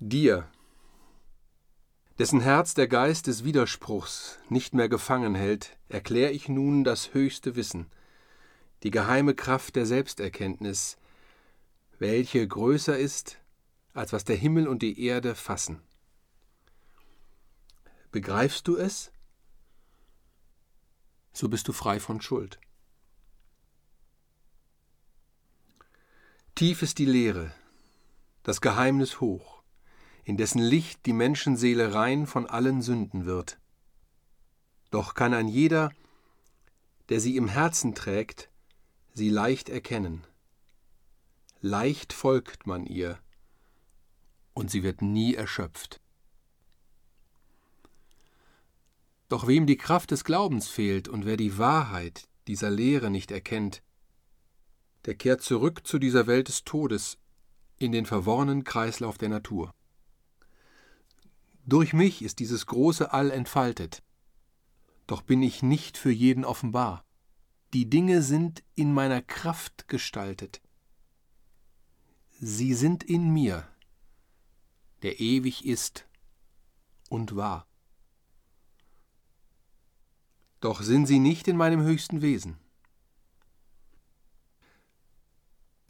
Dir, dessen Herz der Geist des Widerspruchs nicht mehr gefangen hält, erklär ich nun das höchste Wissen, die geheime Kraft der Selbsterkenntnis, welche größer ist, als was der Himmel und die Erde fassen. Begreifst du es? So bist du frei von Schuld. Tief ist die Leere, das Geheimnis hoch, in dessen Licht die Menschenseele rein von allen Sünden wird. Doch kann ein jeder, der sie im Herzen trägt, sie leicht erkennen. Leicht folgt man ihr, und sie wird nie erschöpft. Doch wem die Kraft des Glaubens fehlt und wer die Wahrheit dieser Lehre nicht erkennt, der kehrt zurück zu dieser Welt des Todes in den verworrenen Kreislauf der Natur. Durch mich ist dieses große All entfaltet, doch bin ich nicht für jeden offenbar. Die Dinge sind in meiner Kraft gestaltet. Sie sind in mir, der ewig ist und war. Doch sind sie nicht in meinem höchsten Wesen.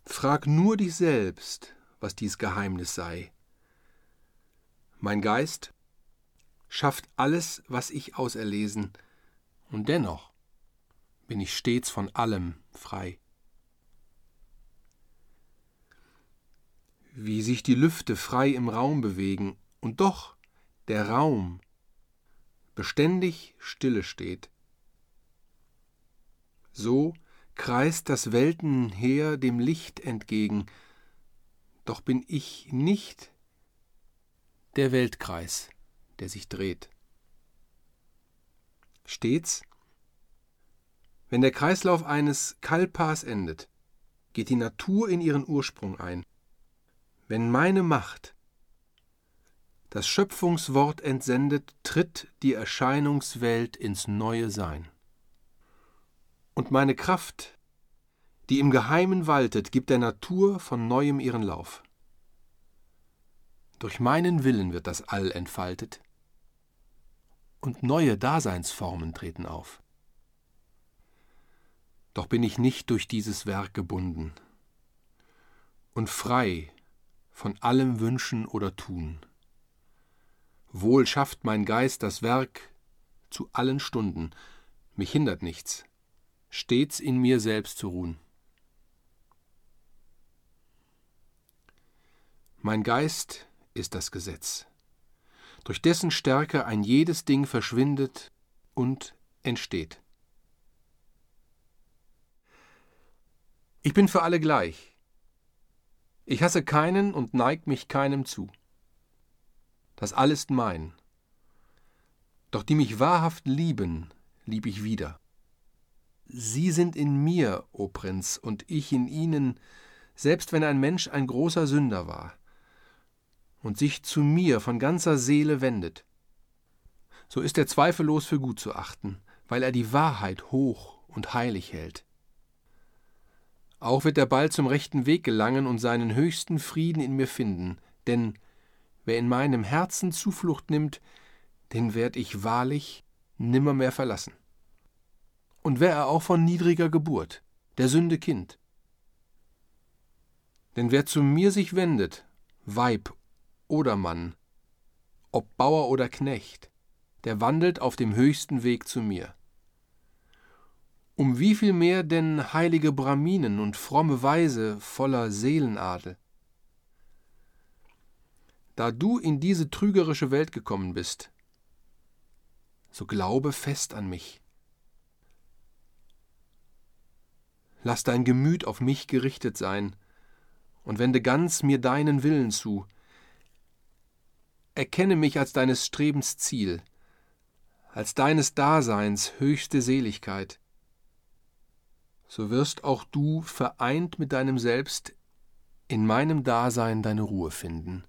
Frag nur dich selbst, was dies Geheimnis sei. Mein Geist schafft alles, was ich auserlesen, und dennoch bin ich stets von allem frei. Wie sich die Lüfte frei im Raum bewegen, und doch der Raum beständig stille steht. So kreist das Weltenheer dem Licht entgegen, doch bin ich nicht der Weltkreis, der sich dreht. Stets, wenn der Kreislauf eines Kalpas endet, geht die Natur in ihren Ursprung ein. Wenn meine Macht das Schöpfungswort entsendet, tritt die Erscheinungswelt ins neue Sein. Und meine Kraft, die im Geheimen waltet, gibt der Natur von neuem ihren Lauf. Durch meinen Willen wird das All entfaltet und neue Daseinsformen treten auf. Doch bin ich nicht durch dieses Werk gebunden und frei von allem Wünschen oder Tun. Wohl schafft mein Geist das Werk zu allen Stunden, mich hindert nichts, stets in mir selbst zu ruhen. Mein Geist ist das Gesetz, durch dessen Stärke ein jedes Ding verschwindet und entsteht. Ich bin für alle gleich. Ich hasse keinen und neig mich keinem zu. Das all ist mein. Doch die mich wahrhaft lieben, lieb ich wieder. Sie sind in mir, o Prinz, und ich in ihnen, selbst wenn ein Mensch ein großer Sünder war und sich zu mir von ganzer Seele wendet, so ist er zweifellos für gut zu achten, weil er die Wahrheit hoch und heilig hält. Auch wird er bald zum rechten Weg gelangen und seinen höchsten Frieden in mir finden, denn wer in meinem Herzen Zuflucht nimmt, den werd ich wahrlich nimmermehr verlassen und wär er auch von niedriger Geburt, der Sünde Kind. Denn wer zu mir sich wendet, Weib oder Mann, ob Bauer oder Knecht, der wandelt auf dem höchsten Weg zu mir. Um wie viel mehr denn heilige Braminen und fromme Weise voller Seelenadel? Da du in diese trügerische Welt gekommen bist, so glaube fest an mich Lass dein Gemüt auf mich gerichtet sein und wende ganz mir deinen Willen zu. Erkenne mich als deines Strebens Ziel, als deines Daseins höchste Seligkeit. So wirst auch du vereint mit deinem Selbst in meinem Dasein deine Ruhe finden.